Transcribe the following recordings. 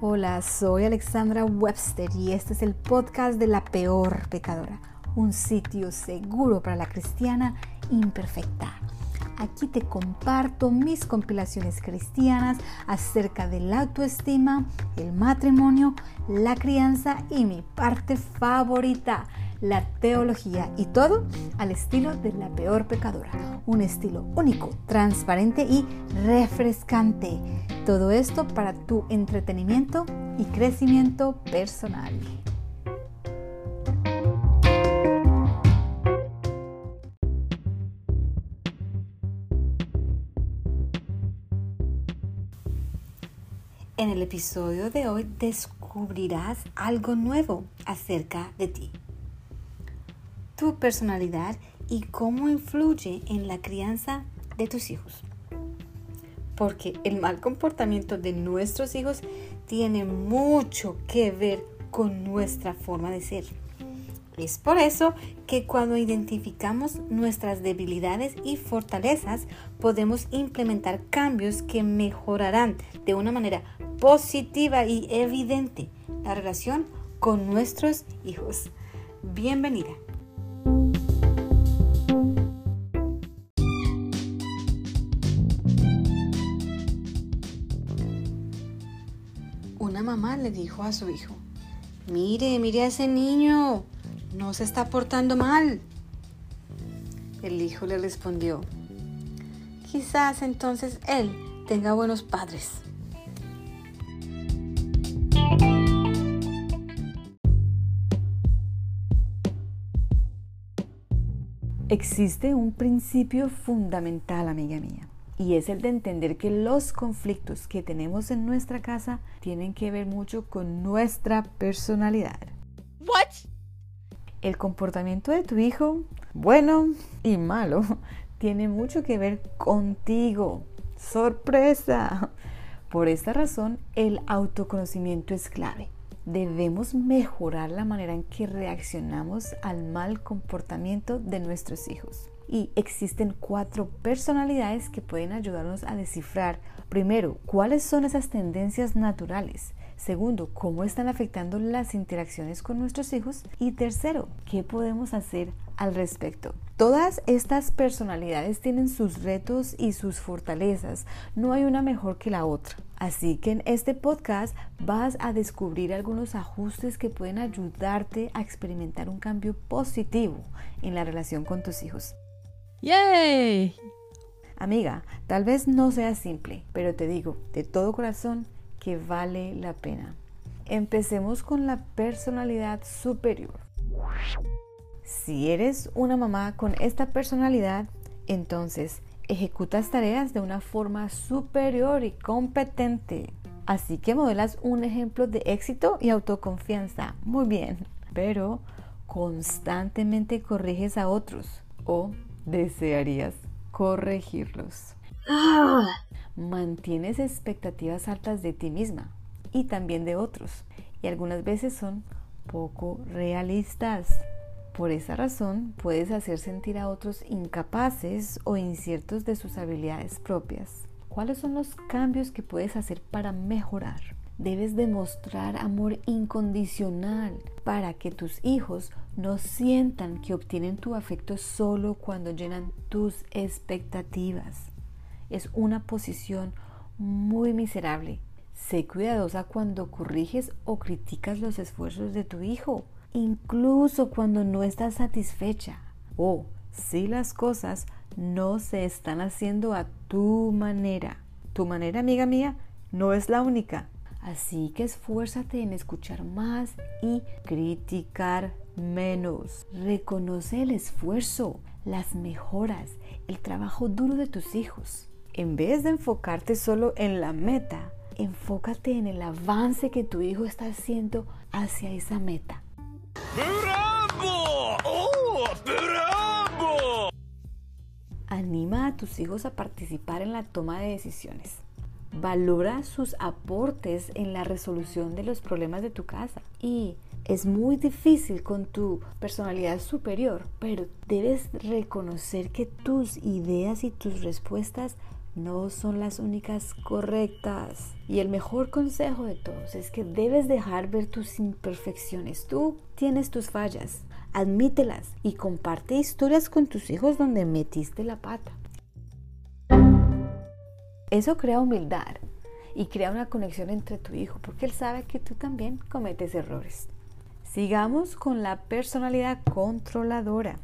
Hola, soy Alexandra Webster y este es el podcast de La Peor Pecadora, un sitio seguro para la cristiana imperfecta. Aquí te comparto mis compilaciones cristianas acerca de la autoestima, el matrimonio, la crianza y mi parte favorita, la teología y todo al estilo de la peor pecadora. Un estilo único, transparente y refrescante. Todo esto para tu entretenimiento y crecimiento personal. En el episodio de hoy descubrirás algo nuevo acerca de ti tu personalidad y cómo influye en la crianza de tus hijos. Porque el mal comportamiento de nuestros hijos tiene mucho que ver con nuestra forma de ser. Es por eso que cuando identificamos nuestras debilidades y fortalezas, podemos implementar cambios que mejorarán de una manera positiva y evidente la relación con nuestros hijos. Bienvenida. Mamá le dijo a su hijo, mire, mire a ese niño, no se está portando mal. El hijo le respondió, quizás entonces él tenga buenos padres. Existe un principio fundamental, amiga mía, y es el de entender que los conflictos que tenemos en nuestra casa tienen que ver mucho con nuestra personalidad. What? El comportamiento de tu hijo, bueno y malo, tiene mucho que ver contigo. ¡Sorpresa! Por esta razón, el autoconocimiento es clave debemos mejorar la manera en que reaccionamos al mal comportamiento de nuestros hijos. Y existen cuatro personalidades que pueden ayudarnos a descifrar, primero, cuáles son esas tendencias naturales. Segundo, cómo están afectando las interacciones con nuestros hijos. Y tercero, qué podemos hacer al respecto. Todas estas personalidades tienen sus retos y sus fortalezas. No hay una mejor que la otra. Así que en este podcast vas a descubrir algunos ajustes que pueden ayudarte a experimentar un cambio positivo en la relación con tus hijos. ¡Yay! Amiga, tal vez no sea simple, pero te digo de todo corazón que vale la pena. Empecemos con la personalidad superior. Si eres una mamá con esta personalidad, entonces ejecutas tareas de una forma superior y competente. Así que modelas un ejemplo de éxito y autoconfianza. Muy bien. Pero constantemente corriges a otros o desearías corregirlos. Mantienes expectativas altas de ti misma y también de otros. Y algunas veces son poco realistas. Por esa razón puedes hacer sentir a otros incapaces o inciertos de sus habilidades propias. ¿Cuáles son los cambios que puedes hacer para mejorar? Debes demostrar amor incondicional para que tus hijos no sientan que obtienen tu afecto solo cuando llenan tus expectativas. Es una posición muy miserable. Sé cuidadosa cuando corriges o criticas los esfuerzos de tu hijo incluso cuando no estás satisfecha o si las cosas no se están haciendo a tu manera. Tu manera, amiga mía, no es la única. Así que esfuérzate en escuchar más y criticar menos. Reconoce el esfuerzo, las mejoras, el trabajo duro de tus hijos. En vez de enfocarte solo en la meta, enfócate en el avance que tu hijo está haciendo hacia esa meta. ¡Bravo! ¡Oh, bravo! Anima a tus hijos a participar en la toma de decisiones. Valora sus aportes en la resolución de los problemas de tu casa. Y es muy difícil con tu personalidad superior, pero debes reconocer que tus ideas y tus respuestas no son las únicas correctas. Y el mejor consejo de todos es que debes dejar ver tus imperfecciones. Tú tienes tus fallas, admítelas y comparte historias con tus hijos donde metiste la pata. Eso crea humildad y crea una conexión entre tu hijo porque él sabe que tú también cometes errores. Sigamos con la personalidad controladora.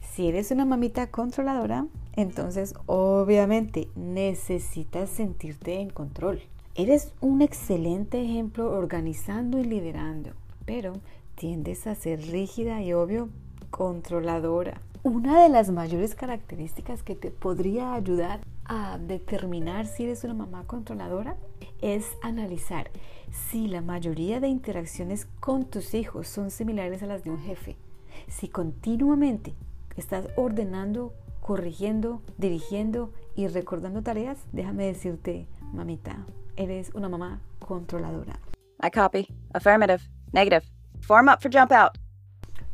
Si eres una mamita controladora, entonces obviamente necesitas sentirte en control. Eres un excelente ejemplo organizando y liderando, pero tiendes a ser rígida y obvio controladora. Una de las mayores características que te podría ayudar a determinar si eres una mamá controladora es analizar si la mayoría de interacciones con tus hijos son similares a las de un jefe. Si continuamente estás ordenando, corrigiendo, dirigiendo y recordando tareas, déjame decirte, mamita, eres una mamá controladora. I copy. Affirmative. Negative. Form up for jump out.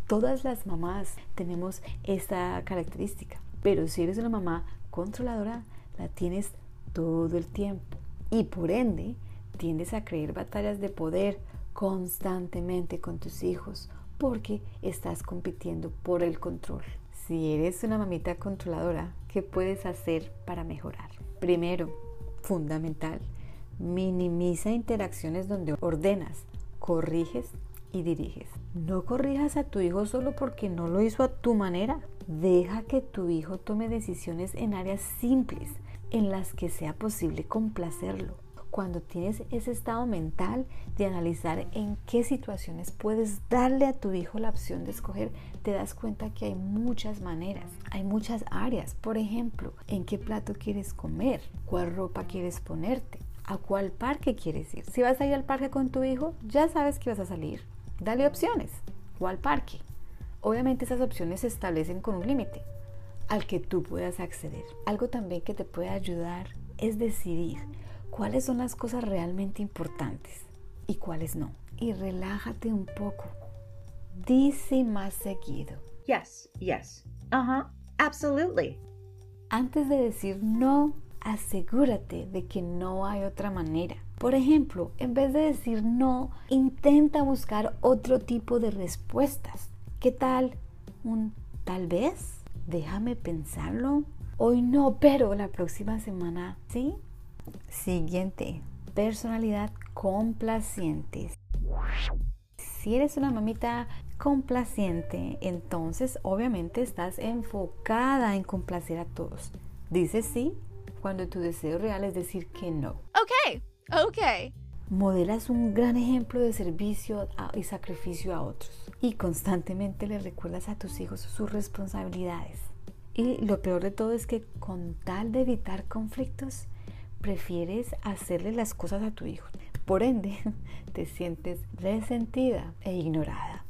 Todas las mamás tenemos esta característica, pero si eres una mamá controladora, la tienes todo el tiempo y por ende tiendes a creer batallas de poder constantemente con tus hijos porque estás compitiendo por el control. Si eres una mamita controladora, ¿qué puedes hacer para mejorar? Primero, fundamental, minimiza interacciones donde ordenas, corriges diriges. No corrijas a tu hijo solo porque no lo hizo a tu manera. Deja que tu hijo tome decisiones en áreas simples en las que sea posible complacerlo. Cuando tienes ese estado mental de analizar en qué situaciones puedes darle a tu hijo la opción de escoger, te das cuenta que hay muchas maneras, hay muchas áreas. Por ejemplo, en qué plato quieres comer, cuál ropa quieres ponerte, a cuál parque quieres ir. Si vas a ir al parque con tu hijo, ya sabes que vas a salir Dale opciones. ¿Cuál parque? Obviamente esas opciones se establecen con un límite al que tú puedas acceder. Algo también que te puede ayudar es decidir cuáles son las cosas realmente importantes y cuáles no. Y relájate un poco. Dice más seguido. Yes, yes. Uh-huh. Absolutely. Antes de decir no, asegúrate de que no hay otra manera. Por ejemplo, en vez de decir no, intenta buscar otro tipo de respuestas. ¿Qué tal un tal vez? Déjame pensarlo. Hoy no, pero la próxima semana sí. Siguiente, personalidad complaciente. Si eres una mamita complaciente, entonces obviamente estás enfocada en complacer a todos. Dices sí cuando tu deseo real es decir que no. Ok, Ok. Modelas un gran ejemplo de servicio y sacrificio a otros y constantemente le recuerdas a tus hijos sus responsabilidades. Y lo peor de todo es que con tal de evitar conflictos, prefieres hacerle las cosas a tu hijo. Por ende, te sientes resentida e ignorada.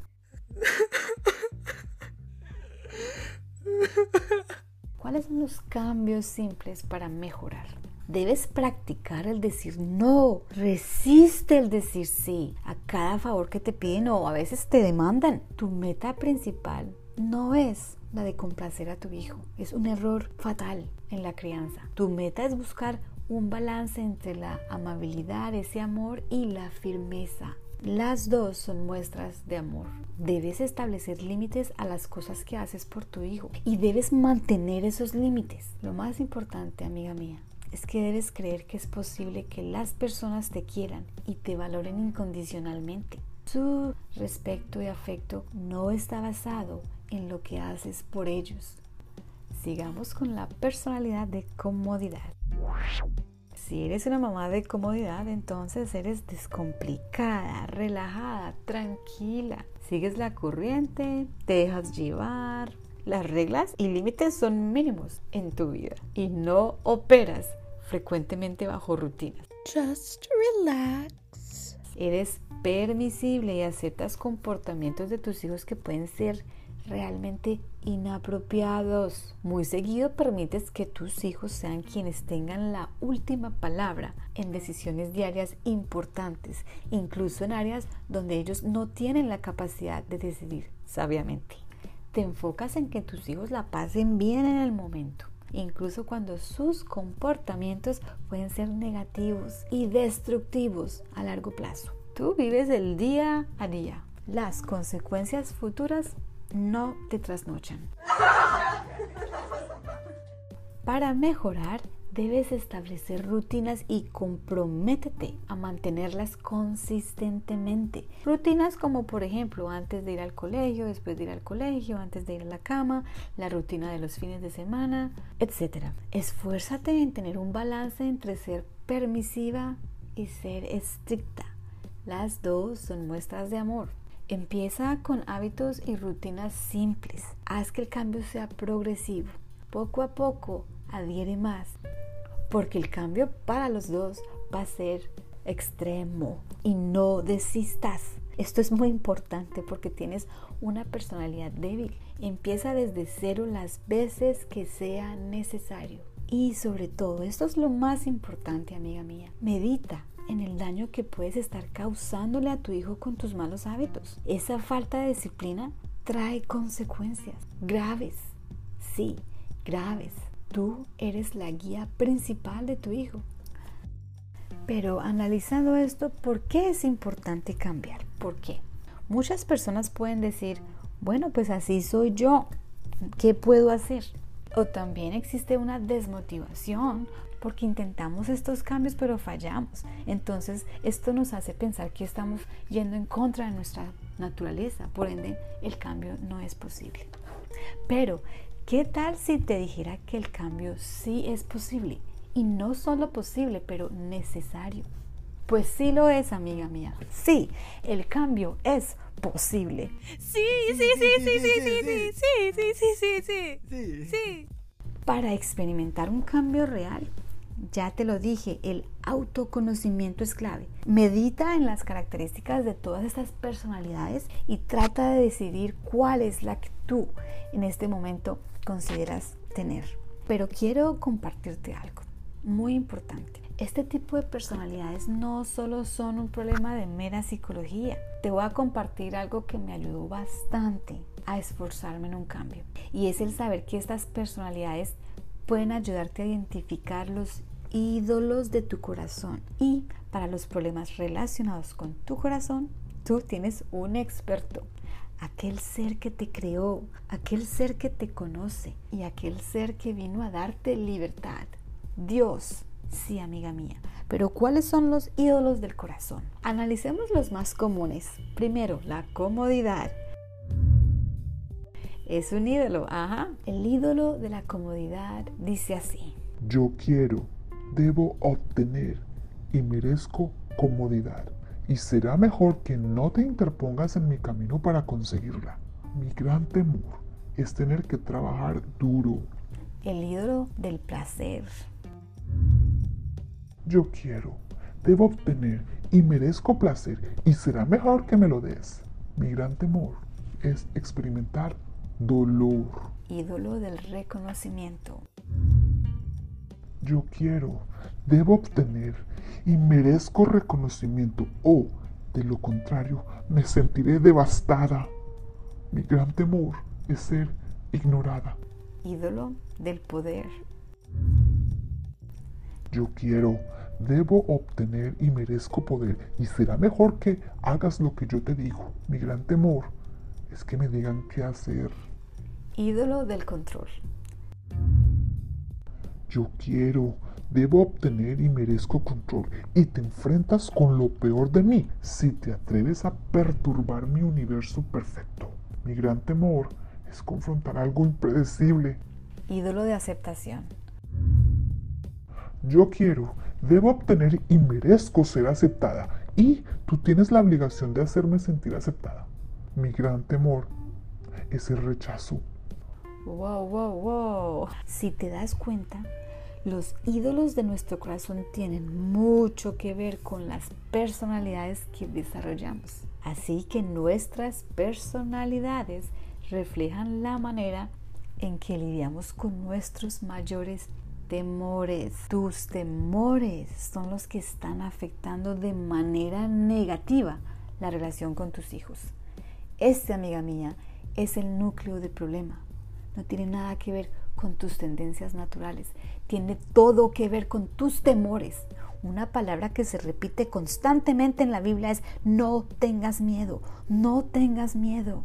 ¿Cuáles son los cambios simples para mejorar? Debes practicar el decir no. Resiste el decir sí a cada favor que te piden o a veces te demandan. Tu meta principal no es la de complacer a tu hijo. Es un error fatal en la crianza. Tu meta es buscar un balance entre la amabilidad, ese amor y la firmeza. Las dos son muestras de amor. Debes establecer límites a las cosas que haces por tu hijo y debes mantener esos límites. Lo más importante, amiga mía, es que debes creer que es posible que las personas te quieran y te valoren incondicionalmente. Su respeto y afecto no está basado en lo que haces por ellos. Sigamos con la personalidad de comodidad. Si eres una mamá de comodidad, entonces eres descomplicada, relajada, tranquila. Sigues la corriente, te dejas llevar. Las reglas y límites son mínimos en tu vida y no operas frecuentemente bajo rutinas. Just relax. Eres permisible y aceptas comportamientos de tus hijos que pueden ser realmente inapropiados. Muy seguido permites que tus hijos sean quienes tengan la última palabra en decisiones diarias importantes, incluso en áreas donde ellos no tienen la capacidad de decidir sabiamente. Te enfocas en que tus hijos la pasen bien en el momento incluso cuando sus comportamientos pueden ser negativos y destructivos a largo plazo. Tú vives el día a día. Las consecuencias futuras no te trasnochan. Para mejorar, debes establecer rutinas y comprométete a mantenerlas consistentemente. Rutinas como por ejemplo antes de ir al colegio, después de ir al colegio, antes de ir a la cama, la rutina de los fines de semana, etc. Esfuérzate en tener un balance entre ser permisiva y ser estricta. Las dos son muestras de amor. Empieza con hábitos y rutinas simples. Haz que el cambio sea progresivo. Poco a poco adhiere más, porque el cambio para los dos va a ser extremo y no desistas. Esto es muy importante porque tienes una personalidad débil. Empieza desde cero las veces que sea necesario. Y sobre todo, esto es lo más importante, amiga mía. Medita en el daño que puedes estar causándole a tu hijo con tus malos hábitos. Esa falta de disciplina trae consecuencias graves. Sí, graves. Tú eres la guía principal de tu hijo. Pero analizando esto, ¿por qué es importante cambiar? ¿Por qué? Muchas personas pueden decir, bueno, pues así soy yo. ¿Qué puedo hacer? O también existe una desmotivación porque intentamos estos cambios pero fallamos. Entonces esto nos hace pensar que estamos yendo en contra de nuestra naturaleza. Por ende, el cambio no es posible. Pero ¿Qué tal si te dijera que el cambio sí es posible? Y no solo posible, pero necesario. Pues sí lo es, amiga mía. Sí, el cambio es posible. Sí, sí, sí, sí, sí, sí, sí, sí, sí, sí, sí, sí, sí. Para experimentar un cambio real, ya te lo dije, el autoconocimiento es clave. Medita en las características de todas estas personalidades y trata de decidir cuál es la que tú en este momento consideras tener. Pero quiero compartirte algo muy importante. Este tipo de personalidades no solo son un problema de mera psicología. Te voy a compartir algo que me ayudó bastante a esforzarme en un cambio. Y es el saber que estas personalidades pueden ayudarte a identificar los ídolos de tu corazón. Y para los problemas relacionados con tu corazón, tú tienes un experto aquel ser que te creó, aquel ser que te conoce y aquel ser que vino a darte libertad. Dios, sí, amiga mía. Pero ¿cuáles son los ídolos del corazón? Analicemos los más comunes. Primero, la comodidad. Es un ídolo, ajá. El ídolo de la comodidad dice así. Yo quiero, debo obtener y merezco comodidad y será mejor que no te interpongas en mi camino para conseguirla. Mi gran temor es tener que trabajar duro. El ídolo del placer. Yo quiero, debo obtener y merezco placer y será mejor que me lo des. Mi gran temor es experimentar dolor. Ídolo del reconocimiento. Yo quiero, debo obtener y merezco reconocimiento o, de lo contrario, me sentiré devastada. Mi gran temor es ser ignorada. Ídolo del poder. Yo quiero, debo obtener y merezco poder y será mejor que hagas lo que yo te digo. Mi gran temor es que me digan qué hacer. Ídolo del control. Yo quiero, debo obtener y merezco control. Y te enfrentas con lo peor de mí si te atreves a perturbar mi universo perfecto. Mi gran temor es confrontar algo impredecible. Ídolo de aceptación. Yo quiero, debo obtener y merezco ser aceptada. Y tú tienes la obligación de hacerme sentir aceptada. Mi gran temor es el rechazo. Wow, wow, wow. Si te das cuenta, los ídolos de nuestro corazón tienen mucho que ver con las personalidades que desarrollamos. Así que nuestras personalidades reflejan la manera en que lidiamos con nuestros mayores temores. Tus temores son los que están afectando de manera negativa la relación con tus hijos. Este, amiga mía, es el núcleo del problema. No tiene nada que ver con tus tendencias naturales, tiene todo que ver con tus temores. Una palabra que se repite constantemente en la Biblia es no tengas miedo, no tengas miedo.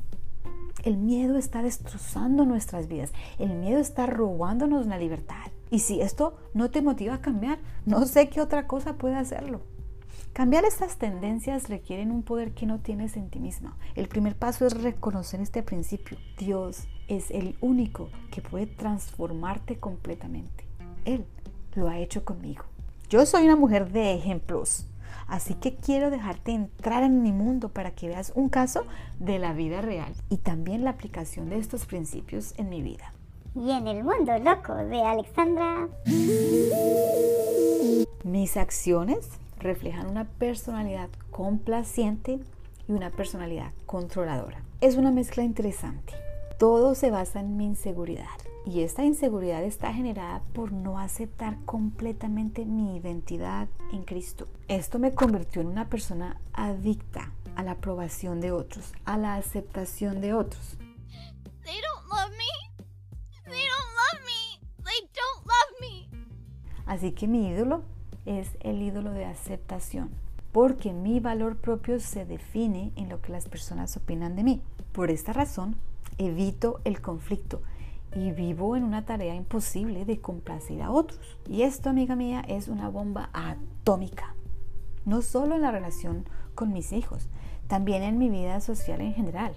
El miedo está destrozando nuestras vidas, el miedo está robándonos la libertad. Y si esto no te motiva a cambiar, no sé qué otra cosa puede hacerlo. Cambiar estas tendencias requieren un poder que no tienes en ti misma. El primer paso es reconocer este principio. Dios es el único que puede transformarte completamente. Él lo ha hecho conmigo. Yo soy una mujer de ejemplos, así que quiero dejarte entrar en mi mundo para que veas un caso de la vida real y también la aplicación de estos principios en mi vida. Y en el mundo loco de Alexandra. Mis acciones reflejan una personalidad complaciente y una personalidad controladora. Es una mezcla interesante. Todo se basa en mi inseguridad y esta inseguridad está generada por no aceptar completamente mi identidad en Cristo. Esto me convirtió en una persona adicta a la aprobación de otros, a la aceptación de otros. They don't love me. They don't love me. They don't love me. Así que mi ídolo es el ídolo de aceptación, porque mi valor propio se define en lo que las personas opinan de mí. Por esta razón, evito el conflicto y vivo en una tarea imposible de complacir a otros. Y esto, amiga mía, es una bomba atómica. No solo en la relación con mis hijos, también en mi vida social en general.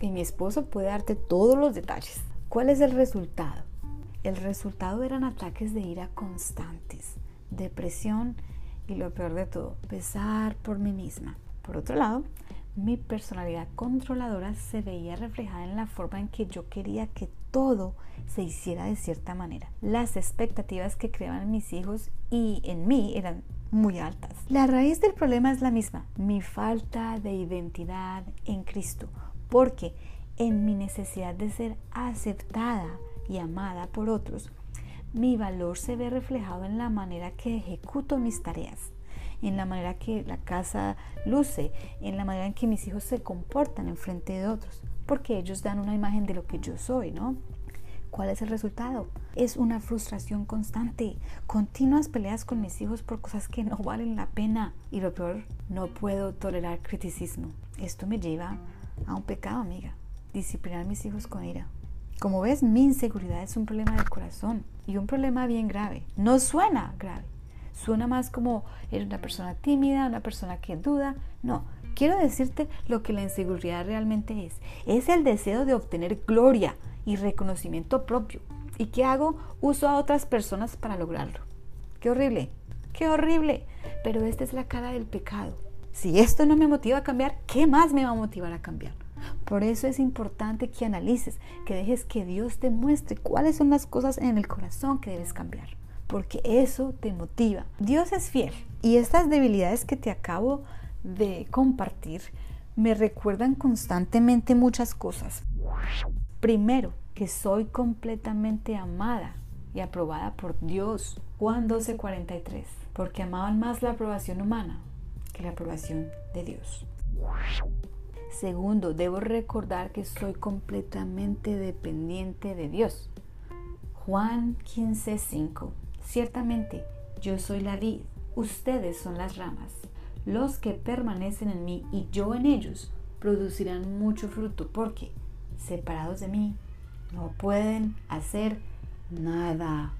Y mi esposo puede darte todos los detalles. ¿Cuál es el resultado? El resultado eran ataques de ira constantes, depresión y lo peor de todo, pesar por mí misma. Por otro lado, mi personalidad controladora se veía reflejada en la forma en que yo quería que todo se hiciera de cierta manera. Las expectativas que creaban mis hijos y en mí eran muy altas. La raíz del problema es la misma, mi falta de identidad en Cristo, porque en mi necesidad de ser aceptada y amada por otros, mi valor se ve reflejado en la manera que ejecuto mis tareas, en la manera que la casa luce, en la manera en que mis hijos se comportan en frente de otros, porque ellos dan una imagen de lo que yo soy, ¿no? ¿Cuál es el resultado? Es una frustración constante, continuas peleas con mis hijos por cosas que no valen la pena. Y lo peor, no puedo tolerar criticismo. Esto me lleva a un pecado, amiga. Disciplinar a mis hijos con ira. Como ves, mi inseguridad es un problema del corazón y un problema bien grave. No suena grave, suena más como eres una persona tímida, una persona que duda. No, quiero decirte lo que la inseguridad realmente es. Es el deseo de obtener gloria y reconocimiento propio. ¿Y qué hago? Uso a otras personas para lograrlo. Qué horrible, qué horrible. Pero esta es la cara del pecado. Si esto no me motiva a cambiar, ¿qué más me va a motivar a cambiar? Por eso es importante que analices, que dejes que Dios te muestre cuáles son las cosas en el corazón que debes cambiar, porque eso te motiva. Dios es fiel y estas debilidades que te acabo de compartir me recuerdan constantemente muchas cosas. Primero, que soy completamente amada y aprobada por Dios. Juan 12:43, porque amaban más la aprobación humana que la aprobación de Dios. Segundo, debo recordar que soy completamente dependiente de Dios. Juan 15:5. Ciertamente, yo soy la vid, ustedes son las ramas. Los que permanecen en mí y yo en ellos producirán mucho fruto porque, separados de mí, no pueden hacer nada.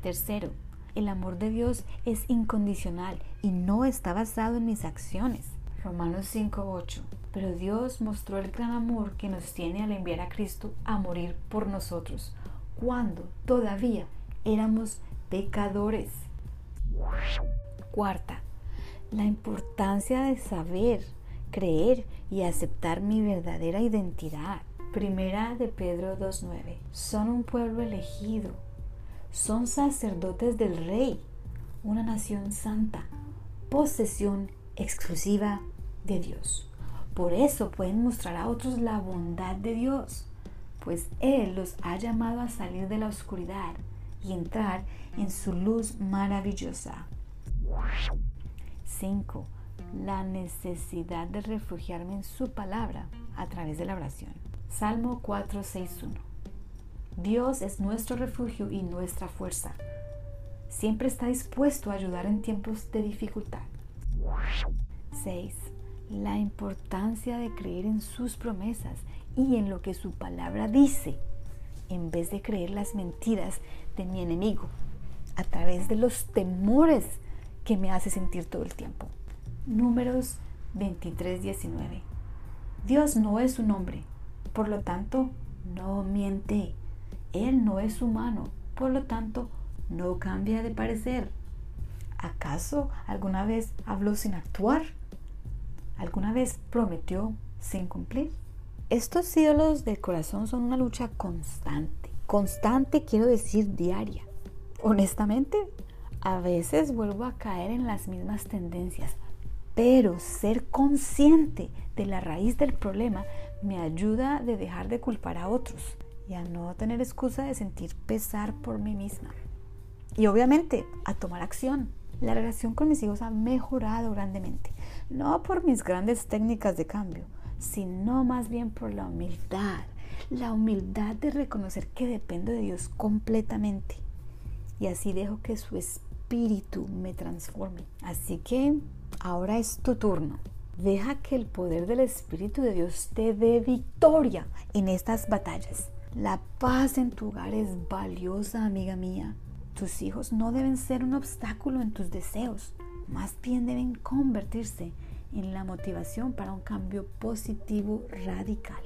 Tercero, el amor de Dios es incondicional y no está basado en mis acciones. Romanos 5:8. Pero Dios mostró el gran amor que nos tiene al enviar a Cristo a morir por nosotros, cuando todavía éramos pecadores. Cuarta, la importancia de saber, creer y aceptar mi verdadera identidad. Primera de Pedro 2.9. Son un pueblo elegido. Son sacerdotes del rey. Una nación santa. Posesión exclusiva de Dios. Por eso pueden mostrar a otros la bondad de Dios, pues Él los ha llamado a salir de la oscuridad y entrar en su luz maravillosa. 5. La necesidad de refugiarme en su palabra a través de la oración. Salmo 461. Dios es nuestro refugio y nuestra fuerza. Siempre está dispuesto a ayudar en tiempos de dificultad. 6. La importancia de creer en sus promesas y en lo que su palabra dice, en vez de creer las mentiras de mi enemigo, a través de los temores que me hace sentir todo el tiempo. Números 23, 19. Dios no es un hombre, por lo tanto, no miente. Él no es humano, por lo tanto, no cambia de parecer. ¿Acaso alguna vez habló sin actuar? ¿Alguna vez prometió sin cumplir? Estos ídolos del corazón son una lucha constante. Constante quiero decir diaria. Honestamente, a veces vuelvo a caer en las mismas tendencias, pero ser consciente de la raíz del problema me ayuda de dejar de culpar a otros y a no tener excusa de sentir pesar por mí misma. Y obviamente a tomar acción. La relación con mis hijos ha mejorado grandemente, no por mis grandes técnicas de cambio, sino más bien por la humildad, la humildad de reconocer que dependo de Dios completamente. Y así dejo que su espíritu me transforme. Así que ahora es tu turno. Deja que el poder del Espíritu de Dios te dé victoria en estas batallas. La paz en tu hogar es valiosa, amiga mía. Tus hijos no deben ser un obstáculo en tus deseos, más bien deben convertirse en la motivación para un cambio positivo radical.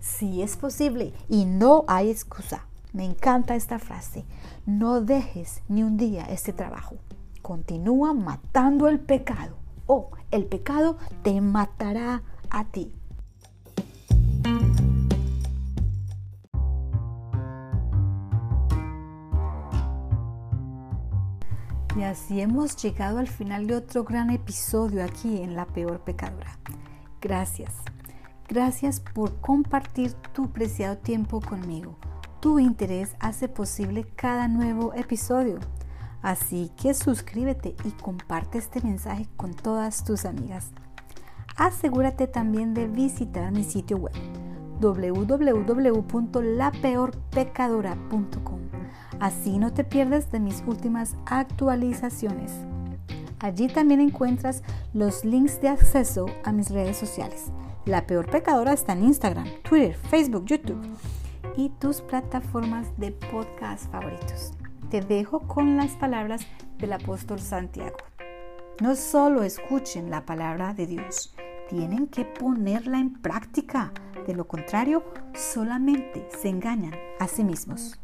Sí es posible y no hay excusa. Me encanta esta frase. No dejes ni un día este trabajo. Continúa matando el pecado o el pecado te matará a ti. Así hemos llegado al final de otro gran episodio aquí en La Peor Pecadora. Gracias. Gracias por compartir tu preciado tiempo conmigo. Tu interés hace posible cada nuevo episodio. Así que suscríbete y comparte este mensaje con todas tus amigas. Asegúrate también de visitar mi sitio web www.lapeorpecadora.com. Así no te pierdes de mis últimas actualizaciones. Allí también encuentras los links de acceso a mis redes sociales. La Peor Pecadora está en Instagram, Twitter, Facebook, YouTube y tus plataformas de podcast favoritos. Te dejo con las palabras del apóstol Santiago. No solo escuchen la palabra de Dios, tienen que ponerla en práctica. De lo contrario, solamente se engañan a sí mismos.